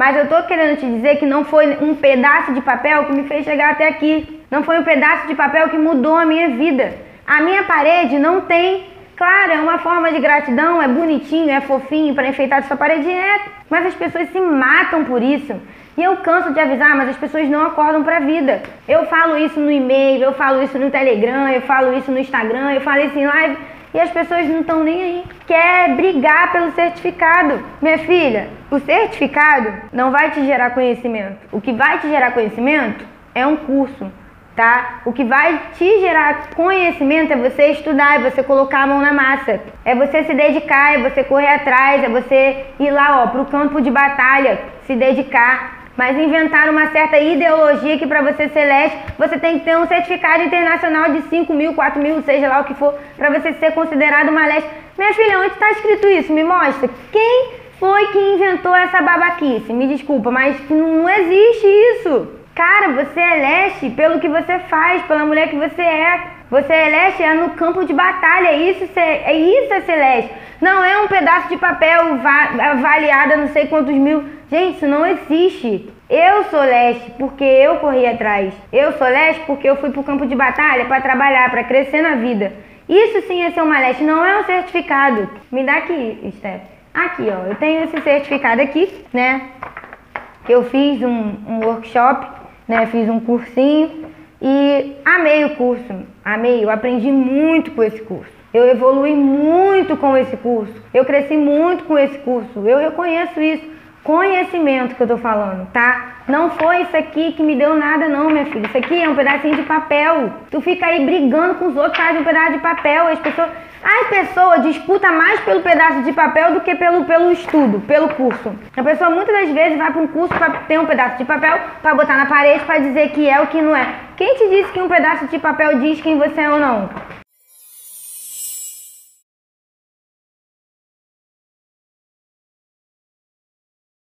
Mas eu tô querendo te dizer que não foi um pedaço de papel que me fez chegar até aqui. Não foi um pedaço de papel que mudou a minha vida. A minha parede não tem. Claro, é uma forma de gratidão, é bonitinho, é fofinho para enfeitar sua parede, é. Mas as pessoas se matam por isso. E eu canso de avisar, mas as pessoas não acordam para a vida. Eu falo isso no e-mail, eu falo isso no Telegram, eu falo isso no Instagram, eu falo isso em live. E as pessoas não estão nem aí. Quer brigar pelo certificado. Minha filha, o certificado não vai te gerar conhecimento. O que vai te gerar conhecimento é um curso, tá? O que vai te gerar conhecimento é você estudar, é você colocar a mão na massa, é você se dedicar, é você correr atrás, é você ir lá, ó, pro campo de batalha, se dedicar. Mas inventaram uma certa ideologia que para você ser leste, você tem que ter um certificado internacional de 5 mil, 4 mil, seja lá o que for, para você ser considerado uma leste. Minha filha, onde está escrito isso? Me mostra. Quem foi que inventou essa babaquice? Me desculpa, mas não existe isso. Cara, você é leste pelo que você faz, pela mulher que você é. Você é leste é no campo de batalha, isso é, isso é celeste. Não é um pedaço de papel avaliado a não sei quantos mil. Gente, isso não existe. Eu sou leste porque eu corri atrás. Eu sou leste porque eu fui pro campo de batalha para trabalhar, para crescer na vida. Isso sim é ser uma leste, não é um certificado. Me dá aqui, Steph. Aqui, ó. Eu tenho esse certificado aqui, né? Que eu fiz um, um workshop, né? Fiz um cursinho e amei o curso. Amei. Eu aprendi muito com esse curso. Eu evolui muito com esse curso. Eu cresci muito com esse curso. Eu reconheço isso. Conhecimento que eu tô falando, tá? Não foi isso aqui que me deu nada, não, minha filha. Isso aqui é um pedacinho de papel. Tu fica aí brigando com os outros, faz um pedaço de papel. As pessoas. As pessoas disputam mais pelo pedaço de papel do que pelo, pelo estudo, pelo curso. A pessoa muitas das vezes vai para um curso para ter um pedaço de papel para botar na parede para dizer que é o que não é. Quem te disse que um pedaço de papel diz quem você é ou não?